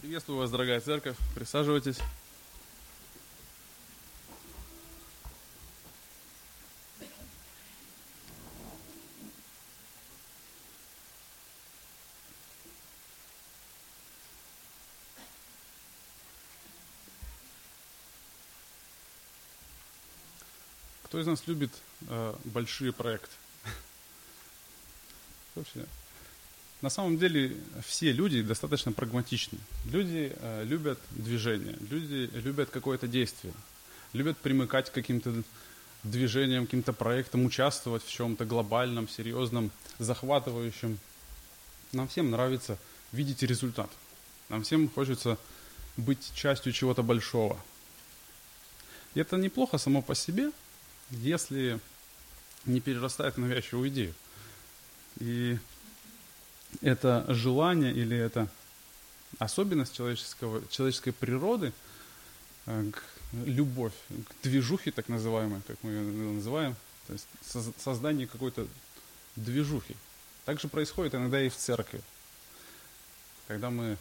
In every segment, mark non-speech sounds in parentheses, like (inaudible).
Приветствую вас, дорогая церковь. Присаживайтесь. Кто из нас любит э, большие проекты? (laughs) Вообще. На самом деле все люди достаточно прагматичны. Люди э, любят движение, люди любят какое-то действие, любят примыкать к каким-то движениям, каким-то проектам, участвовать в чем-то глобальном, серьезном, захватывающем. Нам всем нравится видеть результат. Нам всем хочется быть частью чего-то большого. И это неплохо само по себе, если не перерастает навязчивую идею. И это желание или это особенность человеческого, человеческой природы, э, любовь, к движухе так называемой, как мы ее называем, то есть создание какой-то движухи. Так же происходит иногда и в церкви. Когда мы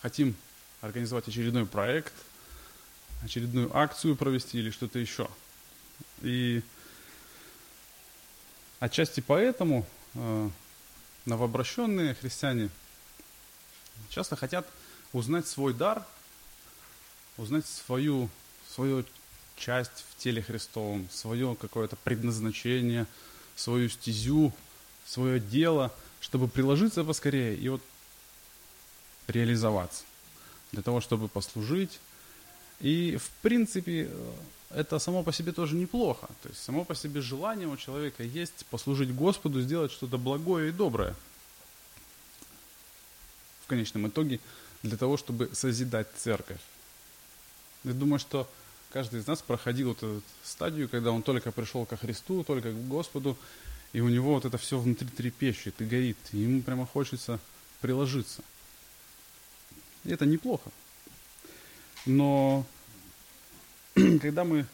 хотим организовать очередной проект, очередную акцию провести или что-то еще – и отчасти поэтому э, новообращенные христиане часто хотят узнать свой дар, узнать свою, свою часть в теле Христовом, свое какое-то предназначение, свою стезю, свое дело, чтобы приложиться поскорее и вот реализоваться, для того, чтобы послужить. И, в принципе, это само по себе тоже неплохо. То есть само по себе желание у человека есть послужить Господу, сделать что-то благое и доброе. В конечном итоге для того, чтобы созидать церковь. Я думаю, что каждый из нас проходил вот эту стадию, когда он только пришел ко Христу, только к Господу, и у него вот это все внутри трепещет и горит, и ему прямо хочется приложиться. И это неплохо. Но (clears throat) когда мы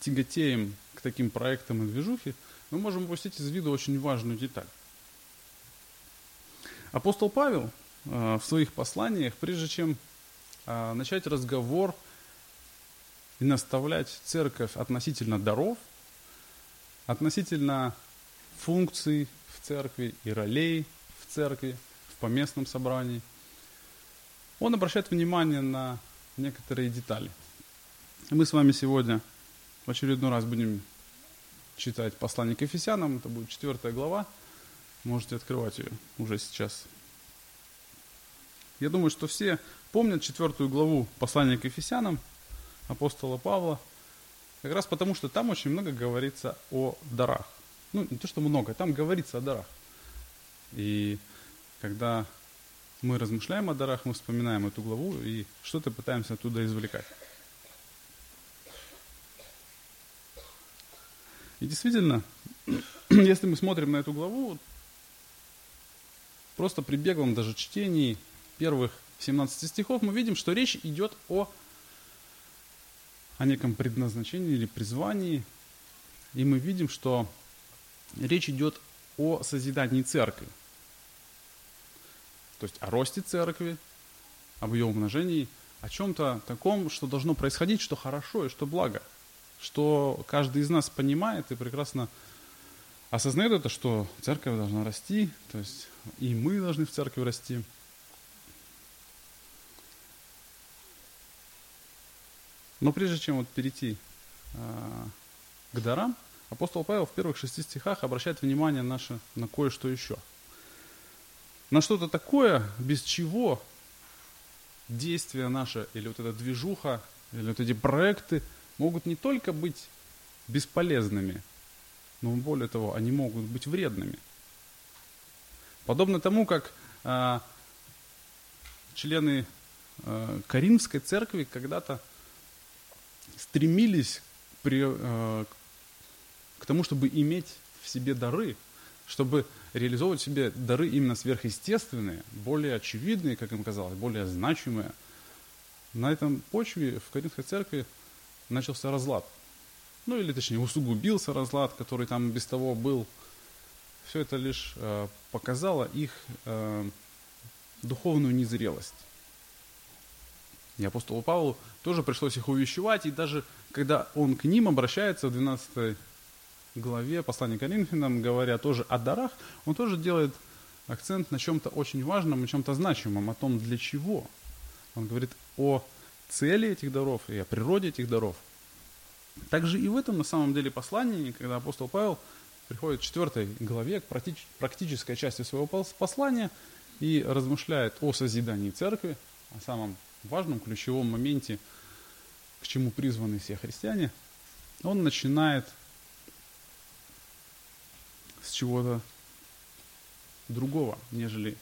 тяготеем к таким проектам и движухе, мы можем упустить из виду очень важную деталь. Апостол Павел э, в своих посланиях, прежде чем э, начать разговор и наставлять церковь относительно даров, относительно функций в церкви и ролей в церкви, в поместном собрании, он обращает внимание на некоторые детали. Мы с вами сегодня в очередной раз будем читать послание к Ефесянам. Это будет четвертая глава. Можете открывать ее уже сейчас. Я думаю, что все помнят четвертую главу послания к Ефесянам апостола Павла, как раз потому, что там очень много говорится о дарах. Ну, не то, что много, там говорится о дарах. И когда мы размышляем о дарах, мы вспоминаем эту главу и что-то пытаемся оттуда извлекать. И действительно, (clears throat) если мы смотрим на эту главу, просто при беглом даже чтении первых 17 стихов, мы видим, что речь идет о, о неком предназначении или призвании. И мы видим, что речь идет о созидании церкви то есть о росте церкви, об ее умножении, о чем-то таком, что должно происходить, что хорошо и что благо, что каждый из нас понимает и прекрасно осознает это, что церковь должна расти, то есть и мы должны в церкви расти. Но прежде чем вот перейти э, к дарам, апостол Павел в первых шести стихах обращает внимание наше на кое-что еще – на что-то такое, без чего действия наши, или вот эта движуха, или вот эти проекты могут не только быть бесполезными, но более того, они могут быть вредными. Подобно тому, как э, члены э, Каримской церкви когда-то стремились при, э, к тому, чтобы иметь в себе дары, чтобы реализовывать себе дары именно сверхъестественные, более очевидные, как им казалось, более значимые. На этом почве в Коринфской церкви начался разлад. Ну или точнее усугубился разлад, который там без того был. Все это лишь э, показало их э, духовную незрелость. И апостолу Павлу тоже пришлось их увещевать, и даже когда он к ним обращается в 12 главе послания Коринфянам, говоря тоже о дарах, он тоже делает акцент на чем-то очень важном и чем-то значимом, о том, для чего. Он говорит о цели этих даров и о природе этих даров. Также и в этом на самом деле послании, когда апостол Павел приходит к четвертой главе, к практической части своего послания и размышляет о созидании церкви, о самом важном, ключевом моменте, к чему призваны все христиане, он начинает с чего-то другого, нежели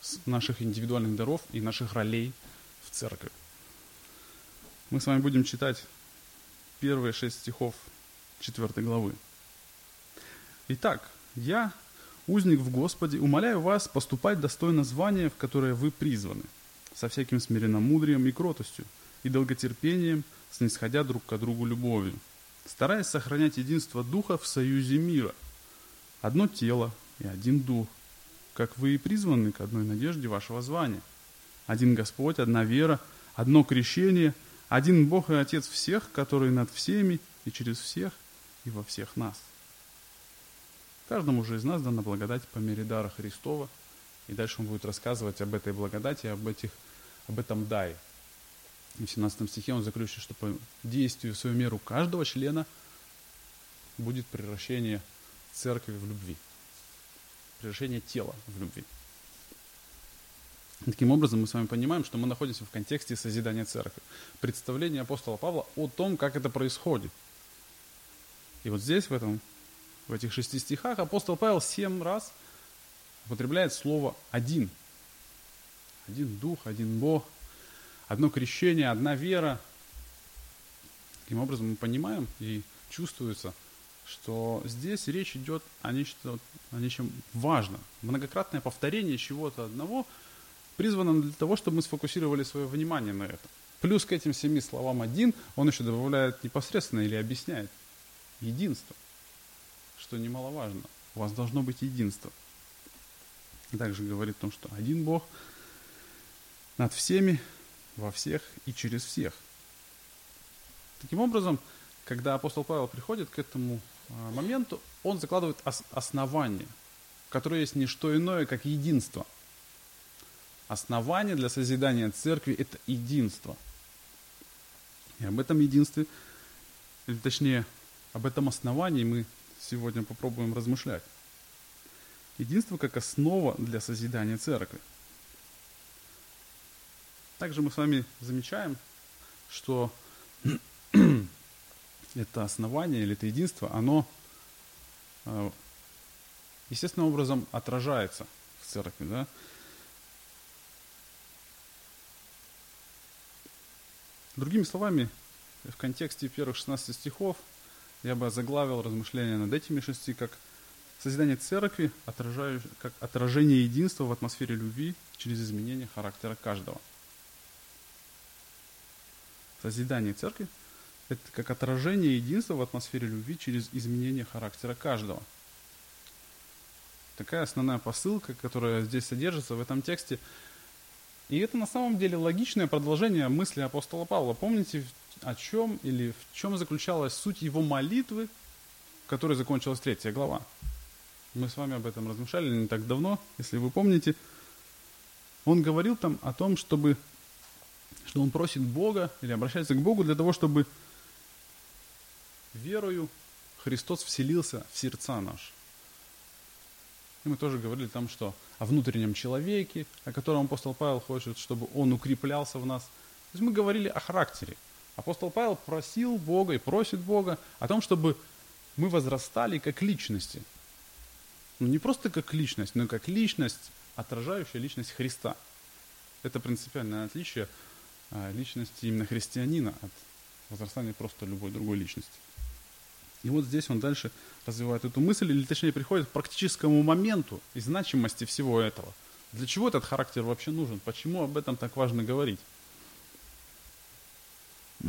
с наших индивидуальных даров и наших ролей в церкви. Мы с вами будем читать первые шесть стихов четвертой главы. Итак, я, узник в Господе, умоляю вас поступать достойно звания, в которое вы призваны, со всяким смиренномудрием и кротостью, и долготерпением, снисходя друг к другу любовью, стараясь сохранять единство Духа в союзе мира. Одно тело и один Дух, как вы и призваны к одной надежде вашего звания. Один Господь, одна вера, одно крещение, один Бог и Отец всех, который над всеми и через всех и во всех нас. Каждому же из нас дана благодать по мере дара Христова. И дальше он будет рассказывать об этой благодати, об, этих, об этом даре. В 17 стихе он заключит, что по действию в свою меру каждого члена будет превращение церкви в любви превращение тела в любви. Таким образом, мы с вами понимаем, что мы находимся в контексте созидания церкви. Представление апостола Павла о том, как это происходит. И вот здесь, в, этом, в этих шести стихах, апостол Павел семь раз употребляет слово «один». Один Дух, один Бог, одно крещение, одна вера. Таким образом, мы понимаем и чувствуется – что здесь речь идет о, нечто, о нечем важном. Многократное повторение чего-то одного призвано для того, чтобы мы сфокусировали свое внимание на этом. Плюс к этим семи словам один, он еще добавляет непосредственно или объясняет единство, что немаловажно. У вас должно быть единство. Также говорит о том, что один Бог над всеми, во всех и через всех. Таким образом, когда апостол Павел приходит к этому а, моменту, он закладывает основание, которое есть не что иное, как единство. Основание для созидания церкви – это единство. И об этом единстве, или точнее, об этом основании мы сегодня попробуем размышлять. Единство как основа для созидания церкви. Также мы с вами замечаем, что это основание или это единство, оно э, естественным образом отражается в церкви. Да? Другими словами, в контексте первых 16 стихов я бы заглавил размышления над этими шести как созидание церкви, как отражение единства в атмосфере любви через изменение характера каждого. Созидание церкви это как отражение единства в атмосфере любви через изменение характера каждого. Такая основная посылка, которая здесь содержится в этом тексте. И это на самом деле логичное продолжение мысли апостола Павла. Помните, о чем или в чем заключалась суть его молитвы, которой закончилась третья глава? Мы с вами об этом размышляли не так давно, если вы помните. Он говорил там о том, чтобы, что он просит Бога или обращается к Богу для того, чтобы верою Христос вселился в сердца наши. И мы тоже говорили там, что о внутреннем человеке, о котором апостол Павел хочет, чтобы он укреплялся в нас. То есть мы говорили о характере. Апостол Павел просил Бога и просит Бога о том, чтобы мы возрастали как личности. Ну не просто как личность, но как личность, отражающая личность Христа. Это принципиальное отличие а, личности именно христианина от возрастания просто любой другой личности. И вот здесь он дальше развивает эту мысль, или точнее приходит к практическому моменту и значимости всего этого. Для чего этот характер вообще нужен? Почему об этом так важно говорить? (clears throat)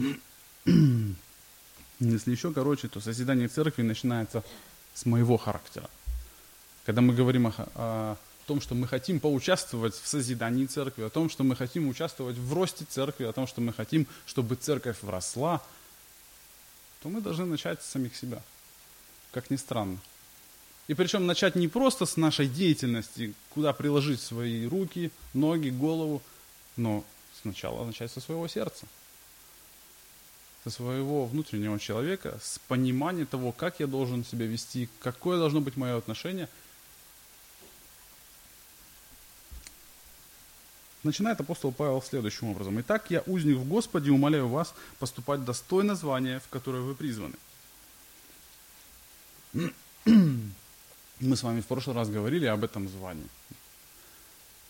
Если еще короче, то созидание церкви начинается с моего характера. Когда мы говорим о, о том, что мы хотим поучаствовать в созидании церкви, о том, что мы хотим участвовать в росте церкви, о том, что мы хотим, чтобы церковь росла, то мы должны начать с самих себя. Как ни странно. И причем начать не просто с нашей деятельности, куда приложить свои руки, ноги, голову, но сначала начать со своего сердца. Со своего внутреннего человека, с понимания того, как я должен себя вести, какое должно быть мое отношение – Начинает апостол Павел следующим образом. «Итак, я, узник в Господе, умоляю вас поступать достойно звания, в которое вы призваны». (clears throat) Мы с вами в прошлый раз говорили об этом звании.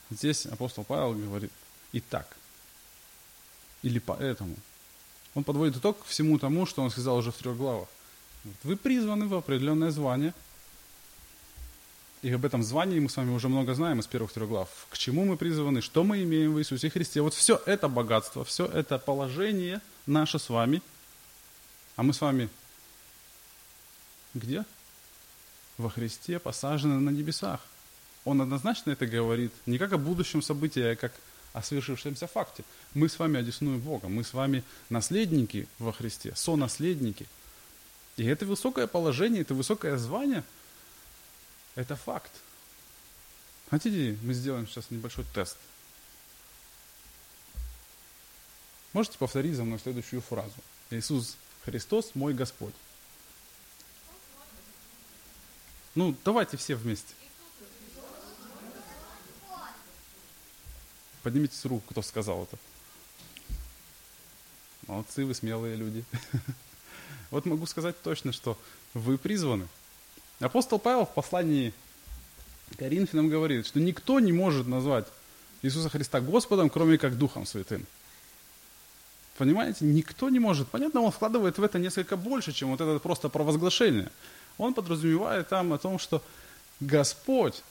Здесь апостол Павел говорит «итак» или «поэтому». Он подводит итог всему тому, что он сказал уже в трех главах. Вы призваны в определенное звание – и об этом звании мы с вами уже много знаем из первых трех глав. К чему мы призваны, что мы имеем в Иисусе Христе. Вот все это богатство, все это положение наше с вами. А мы с вами где? Во Христе посажены на небесах. Он однозначно это говорит не как о будущем событии, а как о свершившемся факте. Мы с вами одесную Бога, мы с вами наследники во Христе, сонаследники. И это высокое положение, это высокое звание – это факт. Хотите, мы сделаем сейчас небольшой тест. Можете повторить за мной следующую фразу. Иисус Христос мой Господь. Ну, давайте все вместе. Поднимите руку, кто сказал это. Молодцы, вы смелые люди. (laughs) Вот могу сказать точно, что вы призваны – Апостол Павел в послании Коринфянам говорит, что никто не может назвать Иисуса Христа Господом, кроме как Духом Святым. Понимаете, никто не может. Понятно, он вкладывает в это несколько больше, чем вот это просто провозглашение. Он подразумевает там о том, что Господь,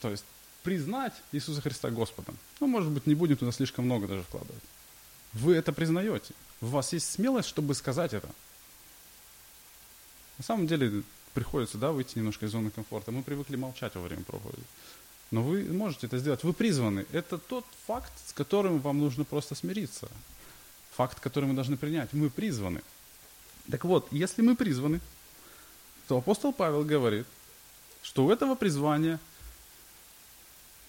то есть признать Иисуса Христа Господом. Ну, может быть, не будем туда слишком много даже вкладывать. Вы это признаете. У вас есть смелость, чтобы сказать это. На самом деле, приходится, да, выйти немножко из зоны комфорта. Мы привыкли молчать во время проповеди. Но вы можете это сделать. Вы призваны. Это тот факт, с которым вам нужно просто смириться. Факт, который мы должны принять. Мы призваны. Так вот, если мы призваны, то апостол Павел говорит, что у этого призвания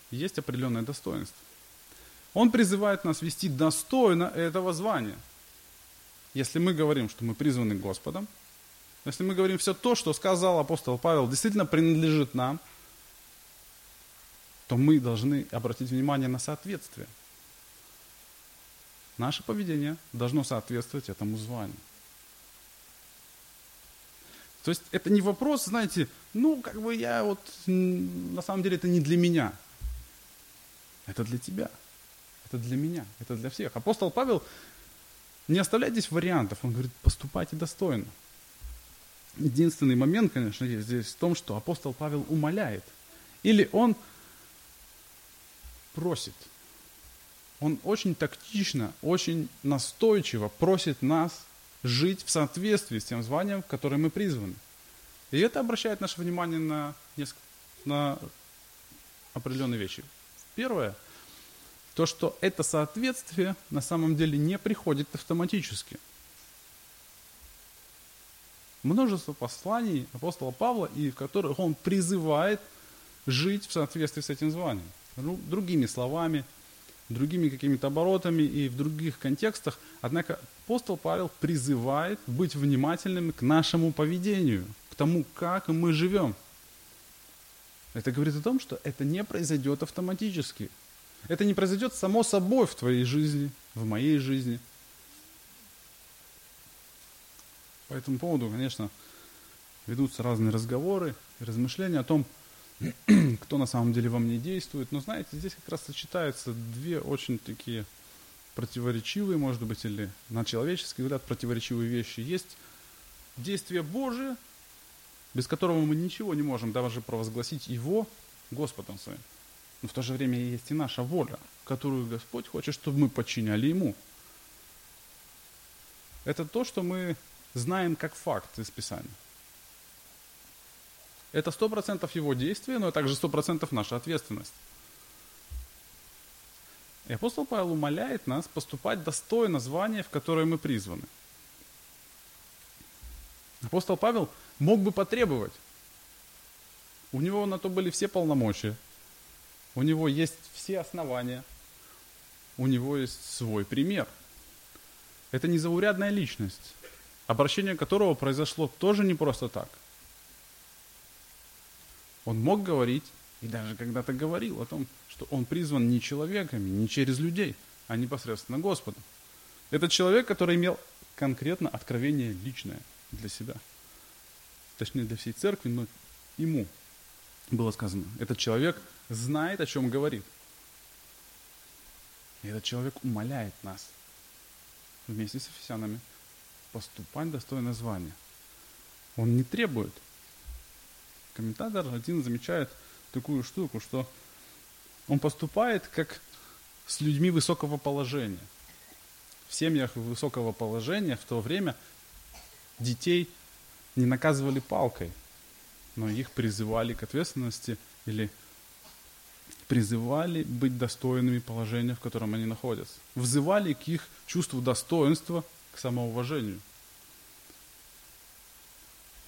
есть определенное достоинство. Он призывает нас вести достойно этого звания. Если мы говорим, что мы призваны Господом, если мы говорим все то, что сказал апостол Павел, действительно принадлежит нам, то мы должны обратить внимание на соответствие. Наше поведение должно соответствовать этому званию. То есть это не вопрос, знаете, ну, как бы я вот, на самом деле это не для меня. Это для тебя. Это для меня. Это для всех. Апостол Павел не оставляет здесь вариантов. Он говорит, поступайте достойно. Единственный момент, конечно, есть здесь в том, что апостол Павел умоляет. Или он просит. Он очень тактично, очень настойчиво просит нас жить в соответствии с тем званием, в которое мы призваны. И это обращает наше внимание на, несколько, на определенные вещи. Первое, то, что это соответствие на самом деле не приходит автоматически – множество посланий апостола Павла, и в которых он призывает жить в соответствии с этим званием. Другими словами, другими какими-то оборотами и в других контекстах. Однако апостол Павел призывает быть внимательными к нашему поведению, к тому, как мы живем. Это говорит о том, что это не произойдет автоматически. Это не произойдет само собой в твоей жизни, в моей жизни – По этому поводу, конечно, ведутся разные разговоры и размышления о том, (clears throat) кто на самом деле во мне действует. Но знаете, здесь как раз сочетаются две очень такие противоречивые, может быть, или на человеческий взгляд противоречивые вещи. Есть действие Божие, без которого мы ничего не можем даже провозгласить Его Господом своим. Но в то же время есть и наша воля, которую Господь хочет, чтобы мы подчиняли Ему. Это то, что мы знаем как факт из Писания. Это сто процентов его действия, но также сто процентов наша ответственность. И апостол Павел умоляет нас поступать достойно звания, в которое мы призваны. Апостол Павел мог бы потребовать. У него на то были все полномочия. У него есть все основания. У него есть свой пример. Это незаурядная личность, обращение которого произошло тоже не просто так. Он мог говорить, и даже когда-то говорил о том, что он призван не человеками, не через людей, а непосредственно Господом. Этот человек, который имел конкретно откровение личное для себя. Точнее, для всей церкви, но ему было сказано. Этот человек знает, о чем говорит. И этот человек умоляет нас вместе с офисянами поступать достойно звания. Он не требует. Комментатор один замечает такую штуку, что он поступает как с людьми высокого положения. В семьях высокого положения в то время детей не наказывали палкой, но их призывали к ответственности или призывали быть достойными положения, в котором они находятся. Взывали к их чувству достоинства, к самоуважению.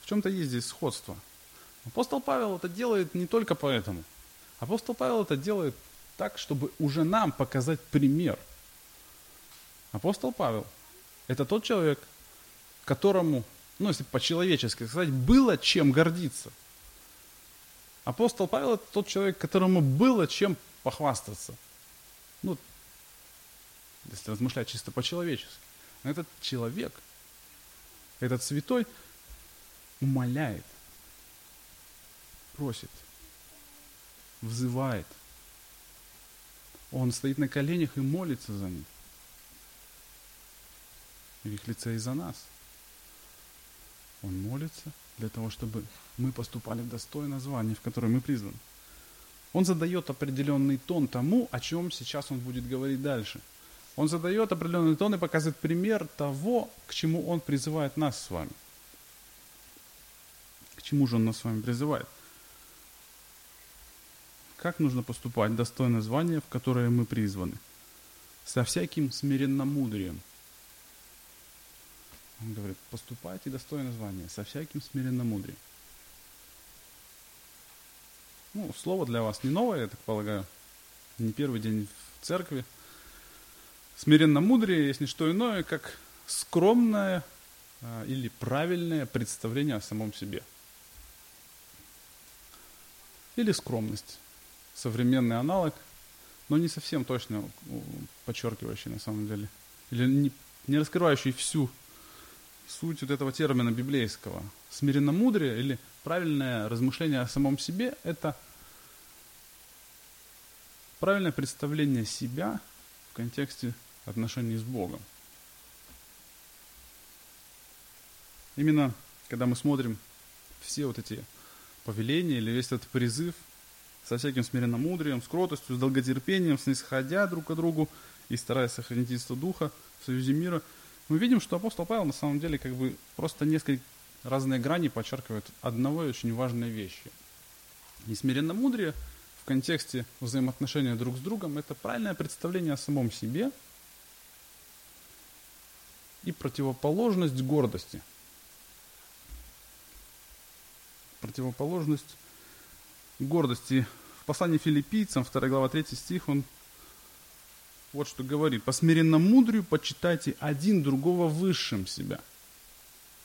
В чем-то есть здесь сходство. Апостол Павел это делает не только поэтому. Апостол Павел это делает так, чтобы уже нам показать пример. Апостол Павел – это тот человек, которому ну, если по-человечески сказать, было чем гордиться. Апостол Павел – это тот человек, которому было чем похвастаться. Ну, если размышлять чисто по-человечески. Этот человек, этот святой умоляет, просит, взывает. Он стоит на коленях и молится за них. В их лице и за нас – он молится для того, чтобы мы поступали в достойное звание, в которое мы призваны. Он задает определенный тон тому, о чем сейчас он будет говорить дальше. Он задает определенный тон и показывает пример того, к чему он призывает нас с вами. К чему же он нас с вами призывает? Как нужно поступать достойное звание, в которое мы призваны? Со всяким смиренномудрием – он говорит, поступайте достойно звания, со всяким смиренным мудрием. Ну, слово для вас не новое, я так полагаю. Не первый день в церкви. Смиренно мудрее есть не что иное, как скромное а, или правильное представление о самом себе. Или скромность. Современный аналог, но не совсем точно подчеркивающий на самом деле. Или не, не раскрывающий всю суть вот этого термина библейского. Смиренномудрие или правильное размышление о самом себе – это правильное представление себя в контексте отношений с Богом. Именно когда мы смотрим все вот эти повеления или весь этот призыв со всяким смиренномудрием, с кротостью, с долготерпением, снисходя друг к другу и стараясь сохранить единство Духа в союзе мира – мы видим, что апостол Павел на самом деле как бы просто несколько разные грани подчеркивает одного и очень важной вещи. Несмиренно мудрее в контексте взаимоотношения друг с другом – это правильное представление о самом себе и противоположность гордости. Противоположность гордости. В послании филиппийцам, 2 глава 3 стих, он вот что говорит. По смиренно-мудрию почитайте один другого высшим себя.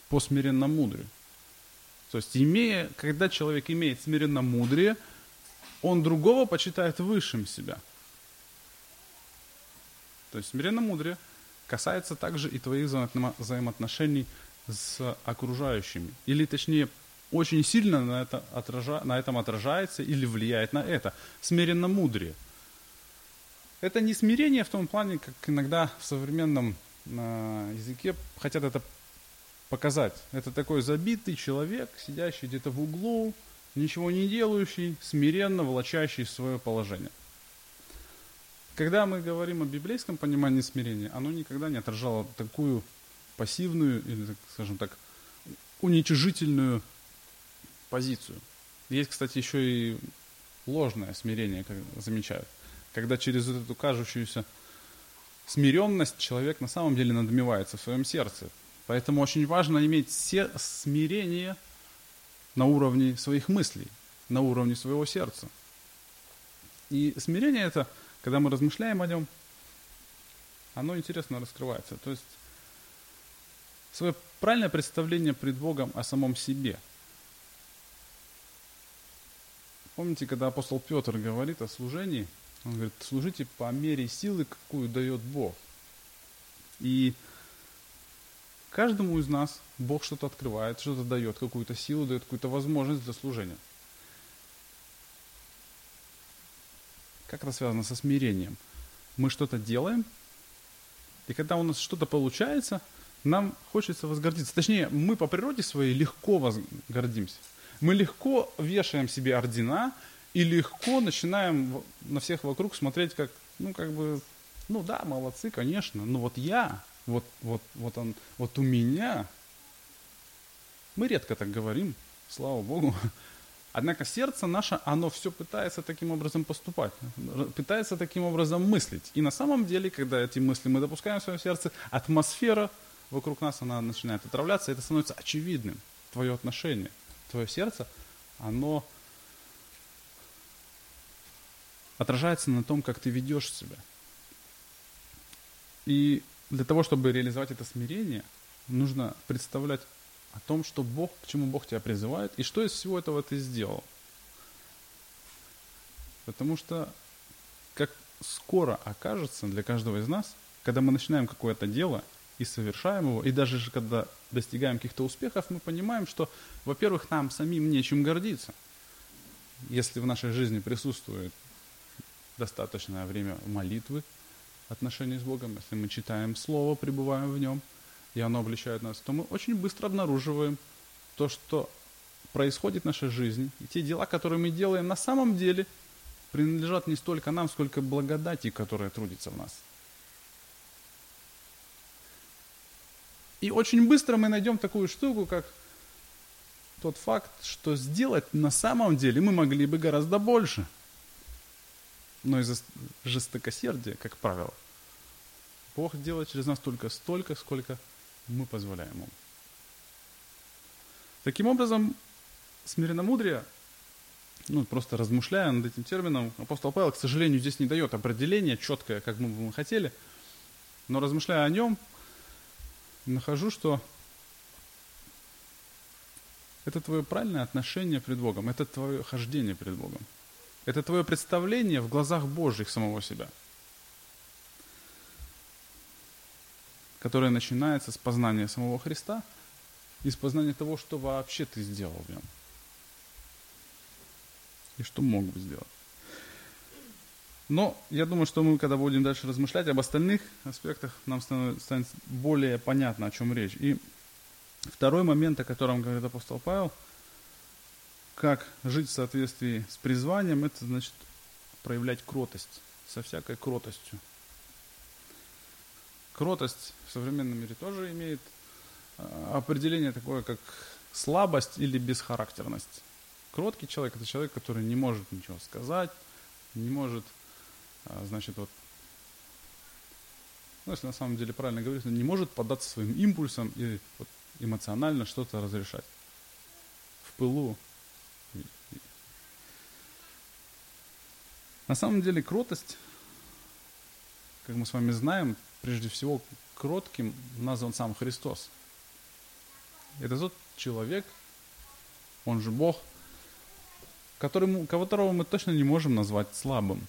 По смиренно-мудрию. То есть, имея, когда человек имеет смиренно-мудрие, он другого почитает высшим себя. То есть, смиренно-мудрие касается также и твоих взаимоотношений с окружающими. Или, точнее, очень сильно на, это отража, на этом отражается или влияет на это. Смиренно-мудрие – это не смирение в том плане, как иногда в современном э, языке хотят это показать. Это такой забитый человек, сидящий где-то в углу, ничего не делающий, смиренно влачащий свое положение. Когда мы говорим о библейском понимании смирения, оно никогда не отражало такую пассивную или, скажем так, уничижительную позицию. Есть, кстати, еще и ложное смирение, как замечают. Когда через эту кажущуюся смиренность человек на самом деле надмевается в своем сердце. Поэтому очень важно иметь смирение на уровне своих мыслей, на уровне своего сердца. И смирение это, когда мы размышляем о нем, оно интересно раскрывается. То есть свое правильное представление пред Богом о самом себе. Помните, когда апостол Петр говорит о служении, он говорит, служите по мере силы, какую дает Бог. И каждому из нас Бог что-то открывает, что-то дает, какую-то силу, дает какую-то возможность для служения. Как это связано со смирением? Мы что-то делаем, и когда у нас что-то получается, нам хочется возгордиться. Точнее, мы по природе своей легко возгордимся. Мы легко вешаем себе ордена и легко начинаем на всех вокруг смотреть как, ну, как бы, ну да, молодцы, конечно, но вот я, вот, вот, вот он, вот у меня, мы редко так говорим, слава Богу, Однако сердце наше, оно все пытается таким образом поступать, пытается таким образом мыслить. И на самом деле, когда эти мысли мы допускаем в своем сердце, атмосфера вокруг нас, она начинает отравляться, и это становится очевидным. Твое отношение, твое сердце, оно отражается на том, как ты ведешь себя. И для того, чтобы реализовать это смирение, нужно представлять о том, что Бог, к чему Бог тебя призывает, и что из всего этого ты сделал. Потому что как скоро окажется для каждого из нас, когда мы начинаем какое-то дело и совершаем его, и даже когда достигаем каких-то успехов, мы понимаем, что, во-первых, нам самим нечем гордиться. Если в нашей жизни присутствует достаточное время молитвы, отношений с Богом, если мы читаем Слово, пребываем в нем – и оно обличает нас, то мы очень быстро обнаруживаем то, что происходит в нашей жизни, и те дела, которые мы делаем, на самом деле принадлежат не столько нам, сколько благодати, которая трудится в нас. И очень быстро мы найдем такую штуку, как тот факт, что сделать на самом деле мы могли бы гораздо больше. Но из-за жестокосердия, как правило, Бог делает через нас только столько, сколько мы позволяем ему. Таким образом, смиренномудрие, ну, просто размышляя над этим термином, апостол Павел, к сожалению, здесь не дает определения четкое, как мы бы хотели, но размышляя о нем, нахожу, что это твое правильное отношение пред Богом, это твое хождение пред Богом. Это твое представление в глазах Божьих самого себя – которое начинается с познания самого Христа и с познания того, что вообще ты сделал в нем. И что мог бы сделать. Но я думаю, что мы, когда будем дальше размышлять об остальных аспектах, нам станет более понятно, о чем речь. И второй момент, о котором говорит апостол Павел, как жить в соответствии с призванием, это значит проявлять кротость, со всякой кротостью. Кротость в современном мире тоже имеет а, определение такое, как слабость или бесхарактерность. Кроткий человек – это человек, который не может ничего сказать, не может, а, значит, вот, ну, если на самом деле правильно говорить, не может поддаться своим импульсам и вот, эмоционально что-то разрешать. В пылу. На самом деле кротость, как мы с вами знаем, прежде всего кротким назван сам Христос. Это тот человек, он же Бог, которому, которого мы точно не можем назвать слабым.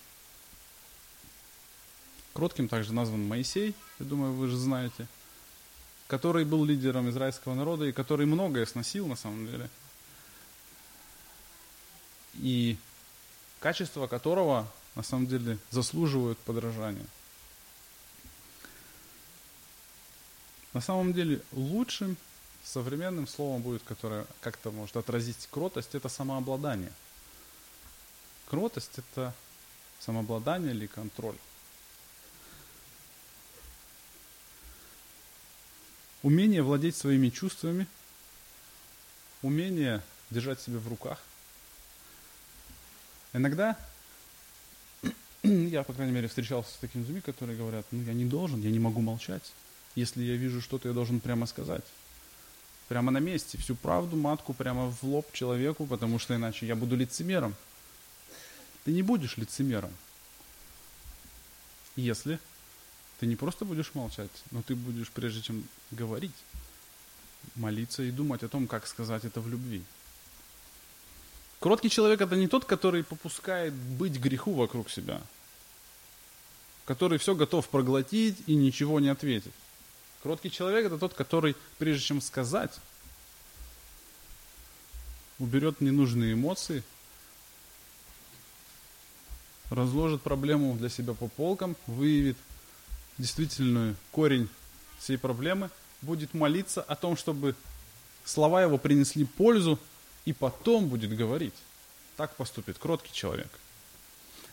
Кротким также назван Моисей, я думаю, вы же знаете, который был лидером израильского народа и который многое сносил на самом деле. И качество которого на самом деле заслуживают подражания – На самом деле лучшим современным словом будет, которое как-то может отразить кротость, это самообладание. Кротость – это самообладание или контроль. Умение владеть своими чувствами, умение держать себя в руках, Иногда я, по крайней мере, встречался с такими людьми, которые говорят, ну я не должен, я не могу молчать. Если я вижу что-то, я должен прямо сказать. Прямо на месте, всю правду, матку прямо в лоб человеку, потому что иначе я буду лицемером. Ты не будешь лицемером. Если ты не просто будешь молчать, но ты будешь, прежде чем говорить, молиться и думать о том, как сказать это в любви. Кроткий человек это не тот, который попускает быть греху вокруг себя, который все готов проглотить и ничего не ответить. Кроткий человек это тот, который, прежде чем сказать, уберет ненужные эмоции, разложит проблему для себя по полкам, выявит действительную корень всей проблемы, будет молиться о том, чтобы слова его принесли пользу и потом будет говорить. Так поступит кроткий человек.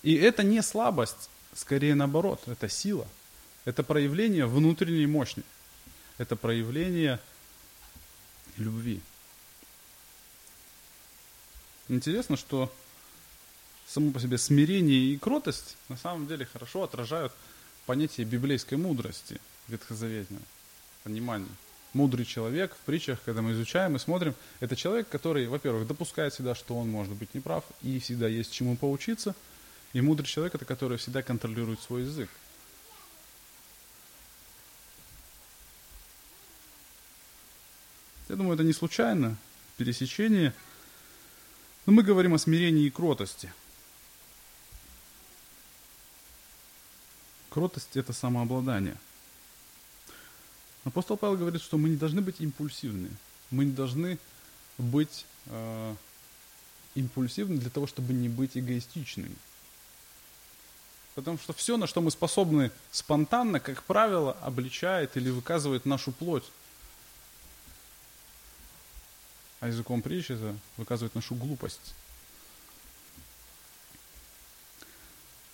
И это не слабость, скорее наоборот, это сила. Это проявление внутренней мощи. Это проявление любви. Интересно, что само по себе смирение и кротость на самом деле хорошо отражают понятие библейской мудрости ветхозаветного понимания мудрый человек в притчах, когда мы изучаем и смотрим, это человек, который, во-первых, допускает всегда, что он может быть неправ, и всегда есть чему поучиться. И мудрый человек это который всегда контролирует свой язык. Я думаю, это не случайно, пересечение. Но мы говорим о смирении и кротости. Кротость – это самообладание. Апостол Павел говорит, что мы не должны быть импульсивны. Мы не должны быть э, импульсивны для того, чтобы не быть эгоистичными. Потому что все, на что мы способны спонтанно, как правило, обличает или выказывает нашу плоть. А языком притчи это выказывает нашу глупость.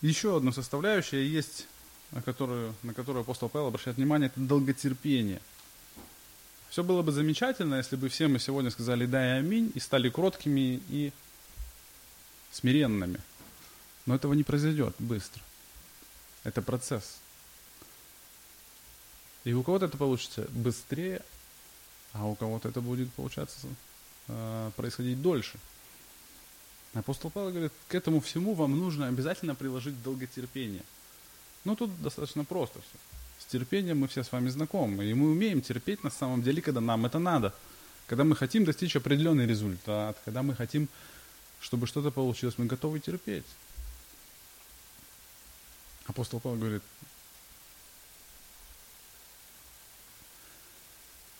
Еще одна составляющая есть на которую, на которую апостол Павел обращает внимание, это долготерпение. Все было бы замечательно, если бы все мы сегодня сказали «да» и «аминь» и стали кроткими и смиренными. Но этого не произойдет быстро. Это процесс. И у кого-то это получится быстрее, а у кого-то это будет получаться э, происходить дольше. Апостол Павел говорит, к этому всему вам нужно обязательно приложить долготерпение – ну, тут достаточно просто все. С терпением мы все с вами знакомы, и мы умеем терпеть на самом деле, когда нам это надо. Когда мы хотим достичь определенный результат, когда мы хотим, чтобы что-то получилось, мы готовы терпеть. Апостол Павел говорит,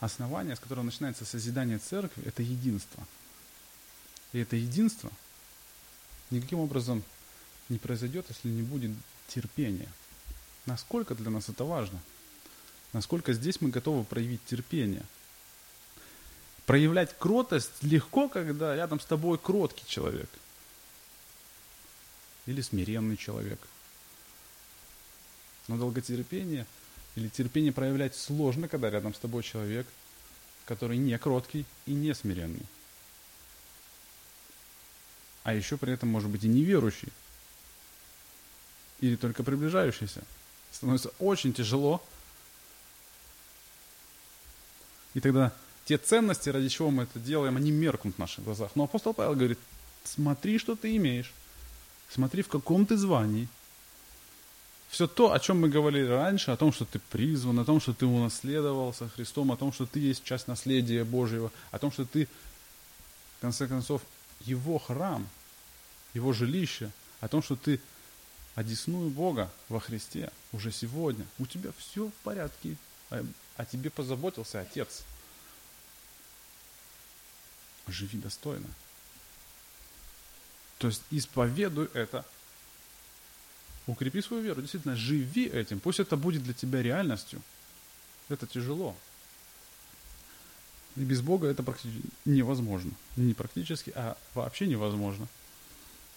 основание, с которого начинается созидание церкви, это единство. И это единство никаким образом не произойдет, если не будет терпения. Насколько для нас это важно? Насколько здесь мы готовы проявить терпение? Проявлять кротость легко, когда рядом с тобой кроткий человек. Или смиренный человек. Но долготерпение или терпение проявлять сложно, когда рядом с тобой человек, который не кроткий и не смиренный. А еще при этом может быть и неверующий. Или только приближающийся становится очень тяжело. И тогда те ценности, ради чего мы это делаем, они меркнут в наших глазах. Но апостол Павел говорит, смотри, что ты имеешь. Смотри, в каком ты звании. Все то, о чем мы говорили раньше, о том, что ты призван, о том, что ты унаследовал со Христом, о том, что ты есть часть наследия Божьего, о том, что ты, в конце концов, Его храм, Его жилище, о том, что ты одесную Бога во Христе уже сегодня. У тебя все в порядке, а, о тебе позаботился Отец. Живи достойно. То есть исповедуй это. Укрепи свою веру. Действительно, живи этим. Пусть это будет для тебя реальностью. Это тяжело. И без Бога это практически невозможно. Не практически, а вообще невозможно.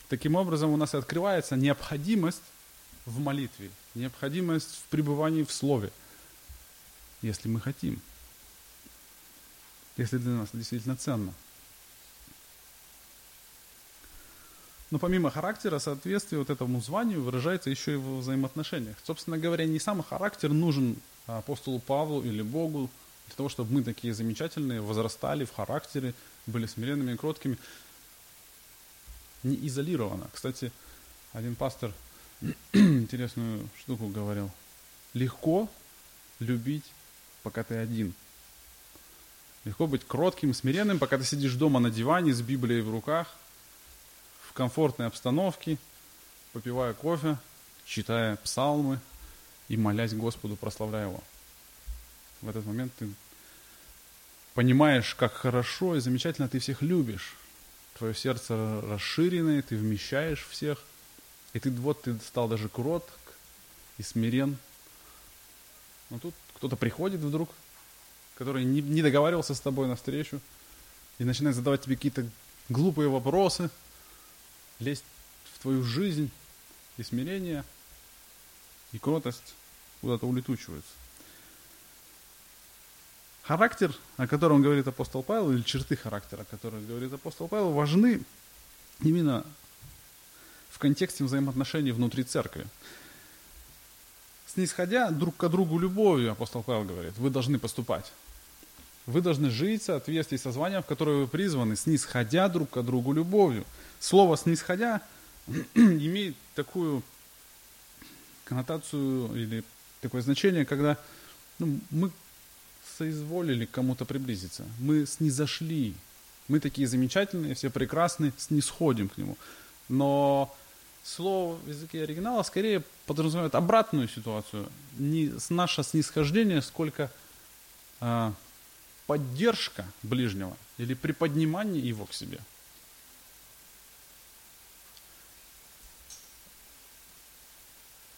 Таким образом, у нас открывается необходимость в молитве, необходимость в пребывании в Слове, если мы хотим, если для нас действительно ценно. Но помимо характера, соответствие вот этому званию выражается еще и в взаимоотношениях. Собственно говоря, не сам характер нужен апостолу Павлу или Богу для того, чтобы мы такие замечательные возрастали в характере, были смиренными и кроткими. Не изолировано. Кстати, один пастор (clears throat) интересную штуку говорил. Легко любить, пока ты один. Легко быть кротким, смиренным, пока ты сидишь дома на диване с Библией в руках, в комфортной обстановке, попивая кофе, читая псалмы и молясь Господу, прославляя Его. В этот момент ты понимаешь, как хорошо и замечательно ты всех любишь. Твое сердце расширенное, ты вмещаешь всех. И ты вот ты стал даже кротк и смирен. Но тут кто-то приходит вдруг, который не, не договаривался с тобой на встречу и начинает задавать тебе какие-то глупые вопросы, лезть в твою жизнь, и смирение, и кротость куда-то улетучиваются. Характер, о котором говорит апостол Павел, или черты характера, о которых говорит апостол Павел, важны именно в контексте взаимоотношений внутри церкви. Снисходя друг к другу любовью, апостол Павел говорит, вы должны поступать. Вы должны жить в соответствии со званием, в которое вы призваны, снисходя друг к другу любовью. Слово «снисходя» (clears throat) имеет такую коннотацию или такое значение, когда ну, мы соизволили кому-то приблизиться. Мы снизошли. Мы такие замечательные, все прекрасные, снисходим к нему. Но слово в языке оригинала скорее подразумевает обратную ситуацию. Не наше снисхождение, сколько а, поддержка ближнего или приподнимание его к себе.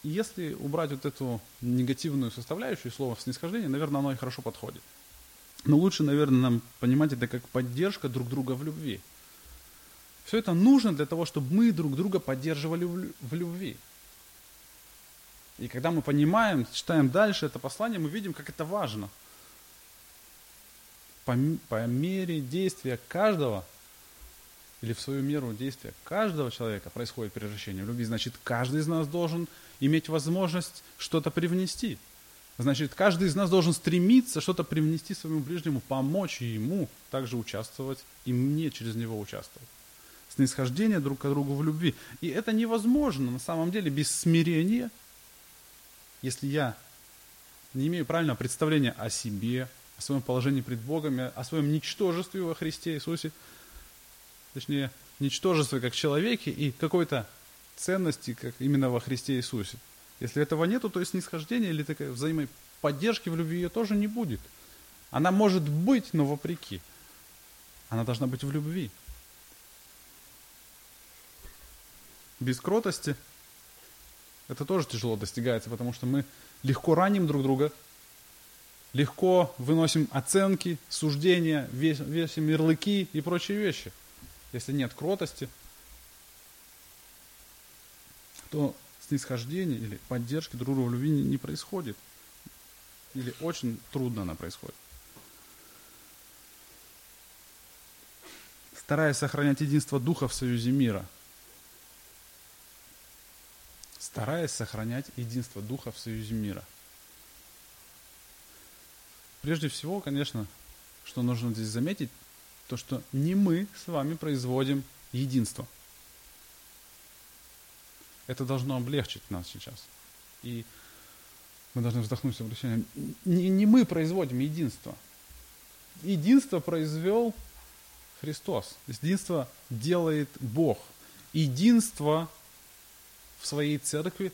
Если убрать вот эту негативную составляющую слова снисхождение, наверное, оно и хорошо подходит. Но лучше, наверное, нам понимать это как поддержка друг друга в любви. Все это нужно для того, чтобы мы друг друга поддерживали в любви. И когда мы понимаем, читаем дальше это послание, мы видим, как это важно – по, по мере действия каждого, или в свою меру действия каждого человека происходит превращение в любви, значит, каждый из нас должен иметь возможность что-то привнести. Значит, каждый из нас должен стремиться что-то привнести своему ближнему, помочь ему также участвовать, и мне через него участвовать. Снисхождение друг к другу в любви. И это невозможно на самом деле без смирения, если я не имею правильного представления о себе, о своем положении пред Богом, о своем ничтожестве во Христе Иисусе, точнее, ничтожестве как человеке и какой-то ценности, как именно во Христе Иисусе. Если этого нету, то есть снисхождение или такой взаимной поддержки в любви ее тоже не будет. Она может быть, но вопреки. Она должна быть в любви. Без кротости это тоже тяжело достигается, потому что мы легко раним друг друга, легко выносим оценки, суждения, весим ярлыки и прочие вещи. Если нет кротости, то снисхождение или поддержки друг друга в любви не происходит. Или очень трудно она происходит. Стараясь сохранять единство Духа в союзе мира. Стараясь сохранять единство Духа в союзе мира – Прежде всего, конечно, что нужно здесь заметить, то, что не мы с вами производим единство. Это должно облегчить нас сейчас. И мы должны вздохнуть с обращением. Не, не мы производим единство. Единство произвел Христос. Единство делает Бог. Единство в своей церкви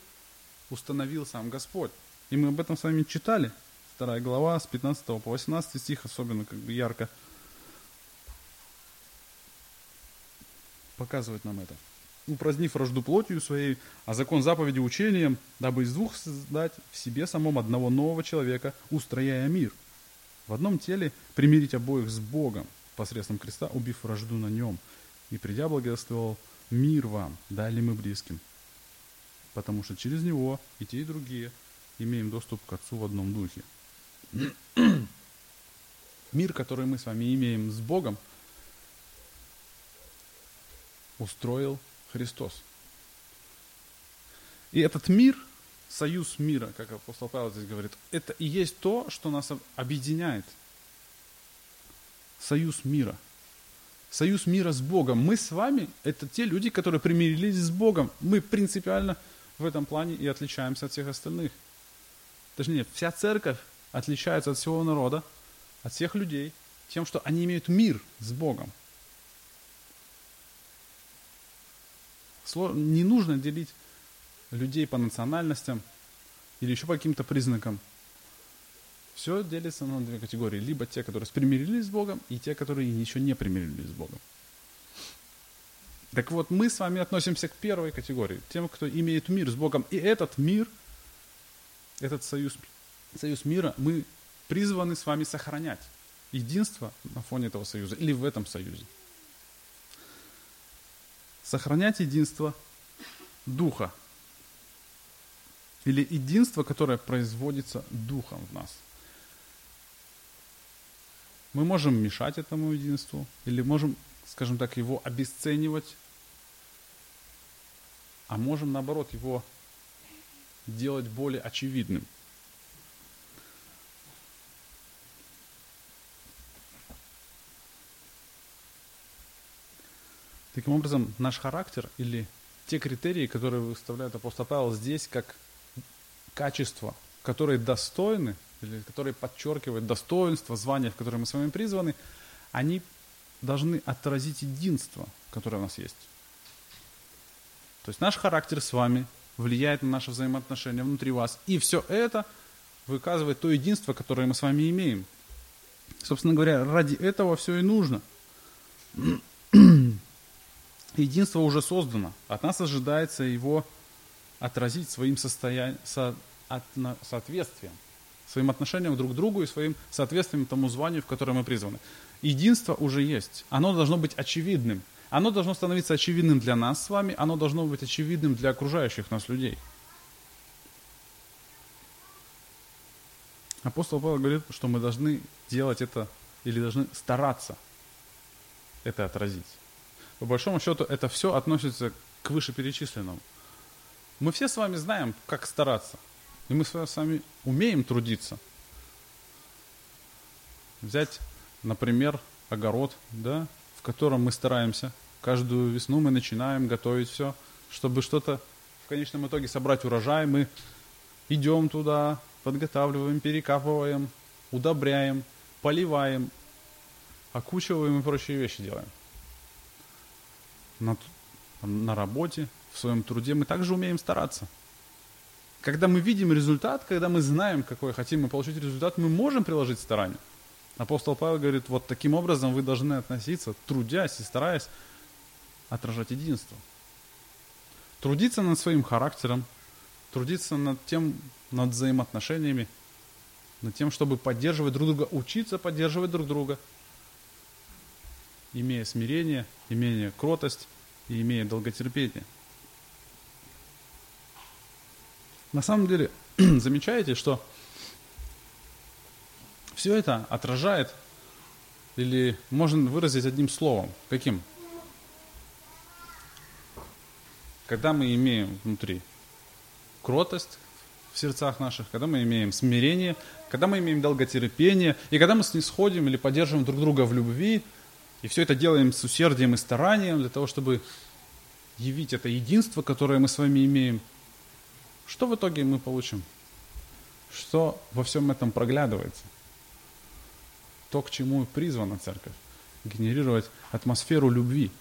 установил сам Господь. И мы об этом с вами читали – вторая глава, с 15 по 18 стих, особенно как бы ярко показывает нам это. Упразднив вражду плотью своей, а закон заповеди учением, дабы из двух создать в себе самом одного нового человека, устрояя мир. В одном теле примирить обоих с Богом посредством креста, убив вражду на нем. И придя благодствовал мир вам, дальним и близким. Потому что через него и те, и другие имеем доступ к Отцу в одном духе. (clears throat) Мир, который мы с вами имеем с Богом, устроил Христос. И этот мир, союз мира, как апостол Павел здесь говорит, это и есть то, что нас объединяет. Союз мира. Союз мира с Богом. Мы с вами – это те люди, которые примирились с Богом. Мы принципиально в этом плане и отличаемся от всех остальных. Точнее, вся церковь отличается от всего народа, от всех людей, тем, что они имеют мир с Богом. Не нужно делить людей по национальностям или еще по каким-то признакам. Все делится на две категории. Либо те, которые примирились с Богом, и те, которые еще не примирились с Богом. Так вот, мы с вами относимся к первой категории, тем, кто имеет мир с Богом. И этот мир, этот союз, союз мира, мы призваны с вами сохранять. Единство на фоне этого союза или в этом союзе. Сохранять единство Духа. Или единство, которое производится Духом в нас. Мы можем мешать этому единству, или можем, скажем так, его обесценивать, а можем, наоборот, его делать более очевидным. Таким образом, наш характер или те критерии, которые выставляет апостол Павел здесь как качества, которые достойны, или которые подчеркивают достоинство, звание, в которое мы с вами призваны, они должны отразить единство, которое у нас есть. То есть наш характер с вами влияет на наши взаимоотношения внутри вас. И все это выказывает то единство, которое мы с вами имеем. Собственно говоря, ради этого все и нужно. Единство уже создано. От нас ожидается его отразить своим состоянием, со, от, соответствием, своим отношением друг к другу и своим соответствием тому званию, в которое мы призваны. Единство уже есть. Оно должно быть очевидным. Оно должно становиться очевидным для нас с вами, оно должно быть очевидным для окружающих нас людей. Апостол Павел говорит, что мы должны делать это или должны стараться это отразить. По большому счету это все относится к вышеперечисленному. Мы все с вами знаем, как стараться. И мы с вами умеем трудиться. Взять, например, огород, да, в котором мы стараемся. Каждую весну мы начинаем готовить все, чтобы что-то в конечном итоге собрать урожай. Мы идем туда, подготавливаем, перекапываем, удобряем, поливаем, окучиваем и прочие вещи делаем. На, на работе в своем труде, мы также умеем стараться. Когда мы видим результат, когда мы знаем, какой хотим мы получить результат, мы можем приложить старание. Апостол Павел говорит, вот таким образом вы должны относиться, трудясь и стараясь отражать единство. Трудиться над своим характером, трудиться над тем, над взаимоотношениями, над тем, чтобы поддерживать друг друга, учиться поддерживать друг друга, имея смирение, имея кротость и имея долготерпение. На самом деле, (clears throat) замечаете, что все это отражает, или можно выразить одним словом. Каким? Когда мы имеем внутри кротость в сердцах наших, когда мы имеем смирение, когда мы имеем долготерпение, и когда мы снисходим или поддерживаем друг друга в любви, и все это делаем с усердием и старанием для того, чтобы явить это единство, которое мы с вами имеем – что в итоге мы получим? Что во всем этом проглядывается? То, к чему призвана церковь. Генерировать атмосферу любви.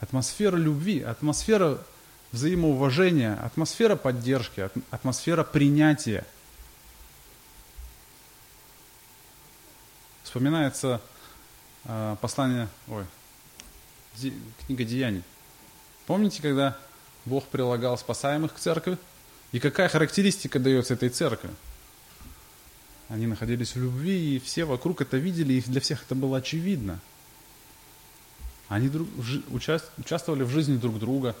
Атмосфера любви, атмосфера взаимоуважения, атмосфера поддержки, атмосфера принятия. Вспоминается э, послание, ой, книга Деяний. Помните, когда Бог прилагал спасаемых к церкви. И какая характеристика дается этой церкви? Они находились в любви, и все вокруг это видели, и для всех это было очевидно. Они друг, участвовали в жизни друг друга.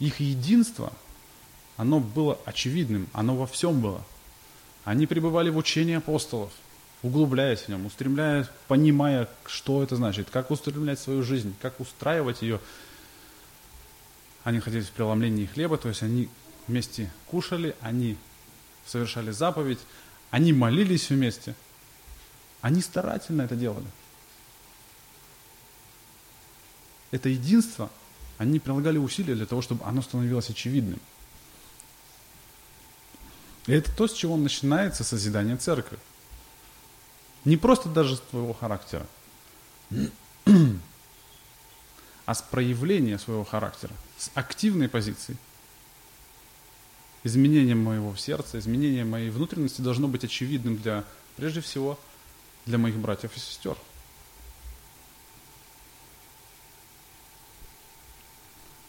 Их единство, оно было очевидным, оно во всем было. Они пребывали в учении апостолов. Углубляясь в нем, устремляясь, понимая, что это значит, как устремлять свою жизнь, как устраивать ее. Они находились в преломлении хлеба, то есть они вместе кушали, они совершали заповедь, они молились вместе, они старательно это делали. Это единство, они прилагали усилия для того, чтобы оно становилось очевидным. И это то, с чего начинается созидание церкви. Не просто даже с твоего характера, а с проявления своего характера, с активной позиции. Изменение моего сердца, изменение моей внутренности должно быть очевидным для, прежде всего, для моих братьев и сестер.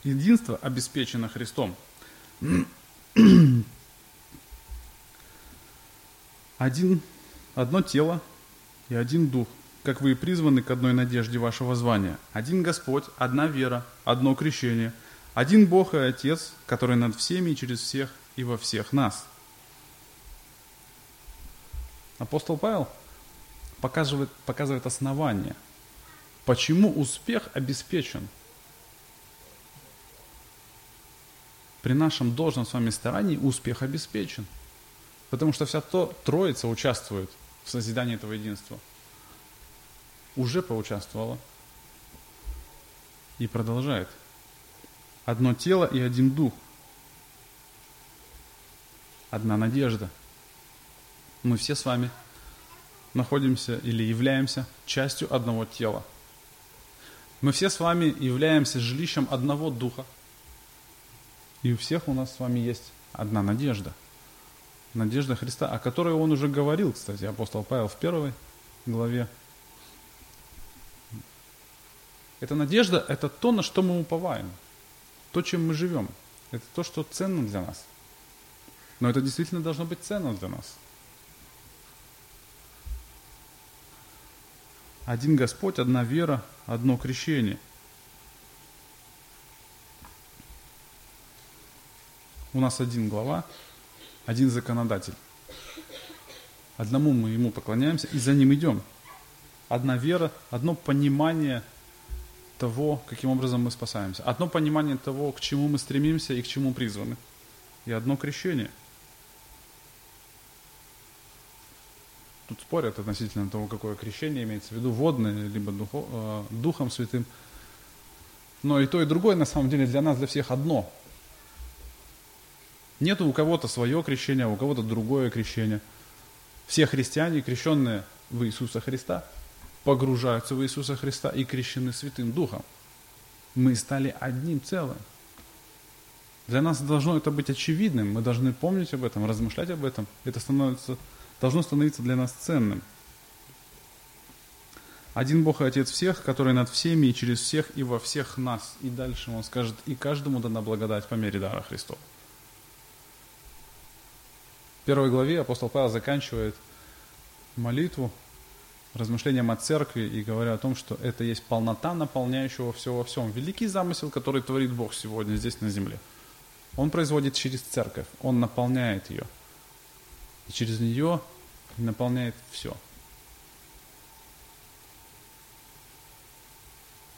Единство обеспечено Христом. (clears throat) Один, одно тело и один дух, как вы и призваны к одной надежде вашего звания. Один Господь, одна вера, одно крещение, один Бог и Отец, который над всеми и через всех и во всех нас. Апостол Павел показывает, показывает основание, почему успех обеспечен – при нашем должном с вами старании успех обеспечен. Потому что вся то, троица участвует в созидании этого единства. Уже поучаствовала. И продолжает. Одно тело и один дух. Одна надежда. Мы все с вами находимся или являемся частью одного тела. Мы все с вами являемся жилищем одного духа – и у всех у нас с вами есть одна надежда. Надежда Христа, о которой он уже говорил, кстати, апостол Павел в первой главе. Эта надежда – это то, на что мы уповаем, то, чем мы живем. Это то, что ценно для нас. Но это действительно должно быть ценно для нас. Один Господь, одна вера, одно крещение – У нас один глава, один законодатель. Одному мы ему поклоняемся и за ним идем. Одна вера, одно понимание того, каким образом мы спасаемся. Одно понимание того, к чему мы стремимся и к чему призваны. И одно крещение. Тут спорят относительно того, какое крещение имеется в виду, водное, либо духо, э, Духом Святым. Но и то, и другое, на самом деле, для нас, для всех одно. Нету у кого-то свое крещение, а у кого-то другое крещение. Все христиане, крещенные в Иисуса Христа, погружаются в Иисуса Христа и крещены Святым Духом. Мы стали одним целым. Для нас должно это быть очевидным, мы должны помнить об этом, размышлять об этом. Это становится, должно становиться для нас ценным. Один Бог и Отец всех, который над всеми и через всех и во всех нас. И дальше Он скажет, и каждому дана благодать по мере дара Христова первой главе апостол Павел заканчивает молитву размышлением о церкви и говоря о том, что это есть полнота наполняющего все во всем. Великий замысел, который творит Бог сегодня здесь на земле. Он производит через церковь, он наполняет ее. И через нее наполняет все.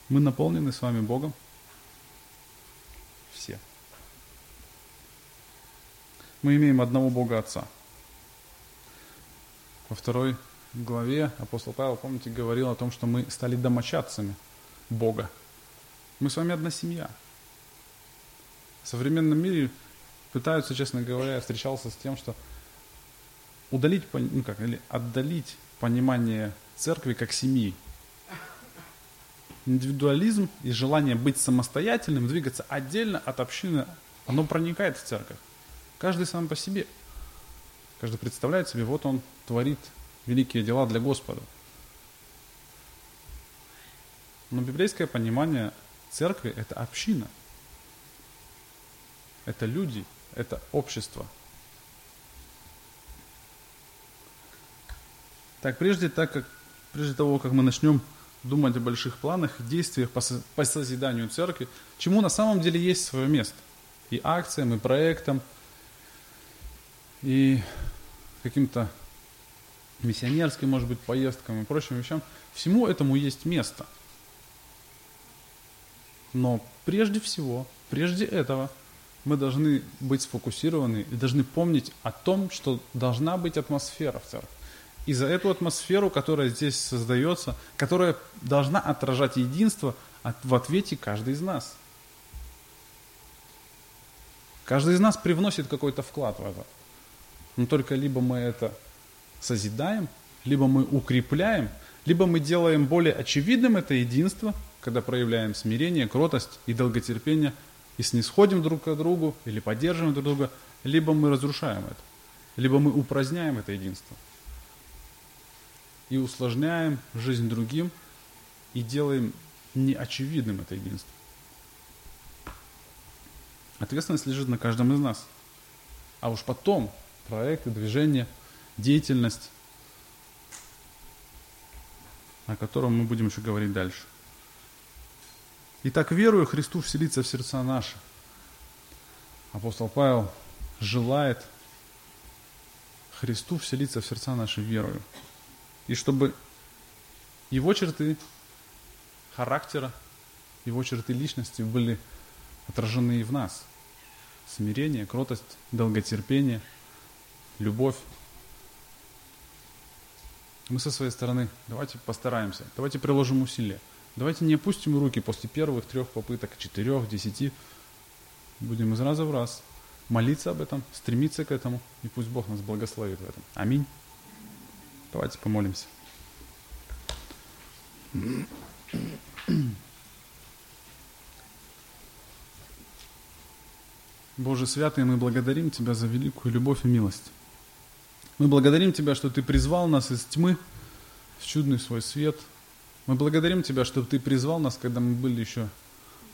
Мы наполнены с вами Богом. Все мы имеем одного Бога Отца. Во второй главе апостол Павел, помните, говорил о том, что мы стали домочадцами Бога. Мы с вами одна семья. В современном мире пытаются, честно говоря, я встречался с тем, что удалить, ну как, или отдалить понимание церкви как семьи. Индивидуализм и желание быть самостоятельным, двигаться отдельно от общины, оно проникает в церковь. Каждый сам по себе. Каждый представляет себе, вот он творит великие дела для Господа. Но библейское понимание церкви – это община. Это люди, это общество. Так, прежде, так как, прежде того, как мы начнем думать о больших планах, действиях по, по созиданию церкви, чему на самом деле есть свое место. И акциям, и проектам – и каким-то миссионерским, может быть, поездкам и прочим вещам. Всему этому есть место. Но прежде всего, прежде этого, мы должны быть сфокусированы и должны помнить о том, что должна быть атмосфера в церкви. И за эту атмосферу, которая здесь создается, которая должна отражать единство, в ответе каждый из нас. Каждый из нас привносит какой-то вклад в это. Но только либо мы это созидаем, либо мы укрепляем, либо мы делаем более очевидным это единство, когда проявляем смирение, кротость и долготерпение, и снисходим друг к другу, или поддерживаем друг друга, либо мы разрушаем это, либо мы упраздняем это единство и усложняем жизнь другим и делаем неочевидным это единство. Ответственность лежит на каждом из нас. А уж потом проекты, движения, деятельность, о котором мы будем еще говорить дальше. Итак, верую Христу вселиться в сердца наши. Апостол Павел желает Христу вселиться в сердца наши верою и чтобы его черты характера, его черты личности были отражены и в нас. Смирение, кротость, долготерпение, любовь. Мы со своей стороны давайте постараемся, давайте приложим усилия. Давайте не опустим руки после первых трех попыток, четырех, десяти. Будем из раза в раз молиться об этом, стремиться к этому, и пусть Бог нас благословит в этом. Аминь. Давайте помолимся. Боже святый, мы благодарим Тебя за великую любовь и милость. Мы благодарим Тебя, что Ты призвал нас из тьмы в чудный свой свет. Мы благодарим Тебя, что Ты призвал нас, когда мы были еще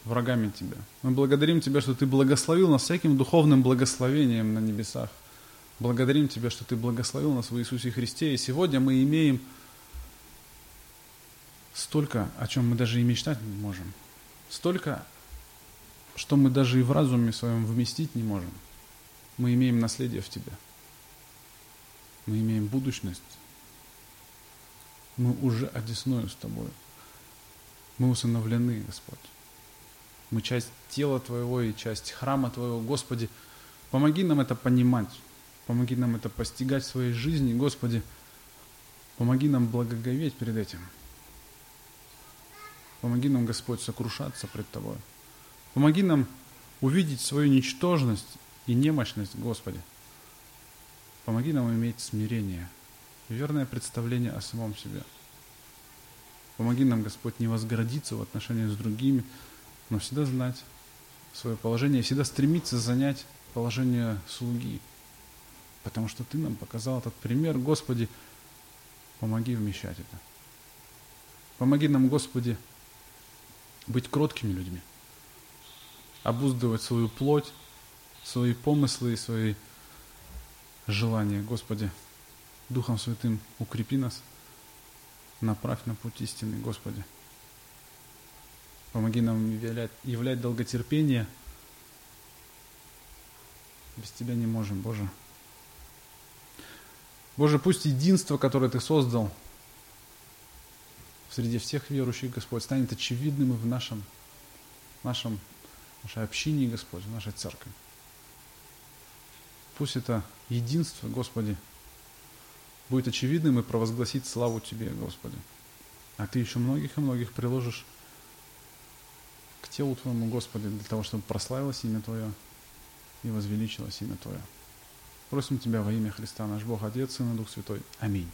врагами Тебя. Мы благодарим Тебя, что Ты благословил нас всяким духовным благословением на небесах. Благодарим Тебя, что Ты благословил нас в Иисусе Христе. И сегодня мы имеем столько, о чем мы даже и мечтать не можем. Столько, что мы даже и в разуме своем вместить не можем. Мы имеем наследие в Тебе. Мы имеем будущность. Мы уже одесную с Тобой. Мы усыновлены, Господь. Мы часть тела Твоего и часть храма Твоего. Господи, помоги нам это понимать. Помоги нам это постигать в своей жизни, Господи. Помоги нам благоговеть перед этим. Помоги нам, Господь, сокрушаться пред Тобой. Помоги нам увидеть свою ничтожность и немощность, Господи. Помоги нам иметь смирение, верное представление о самом себе. Помоги нам, Господь, не возгордиться в отношениях с другими, но всегда знать свое положение, всегда стремиться занять положение слуги, потому что Ты нам показал этот пример. Господи, помоги вмещать это. Помоги нам, Господи, быть кроткими людьми, обуздывать свою плоть, свои помыслы и свои желания. Господи, Духом Святым укрепи нас, направь на путь истины, Господи. Помоги нам являть, являть долготерпение. Без Тебя не можем, Боже. Боже, пусть единство, которое Ты создал среди всех верующих, Господь, станет очевидным и в нашем, нашем, нашей общине, Господь, в нашей церкви. Пусть это единство, Господи, будет очевидным и провозгласит славу Тебе, Господи. А Ты еще многих и многих приложишь к телу Твоему, Господи, для того, чтобы прославилось имя Твое и возвеличилось имя Твое. Просим Тебя во имя Христа, наш Бог, Отец, Сын и Дух Святой. Аминь.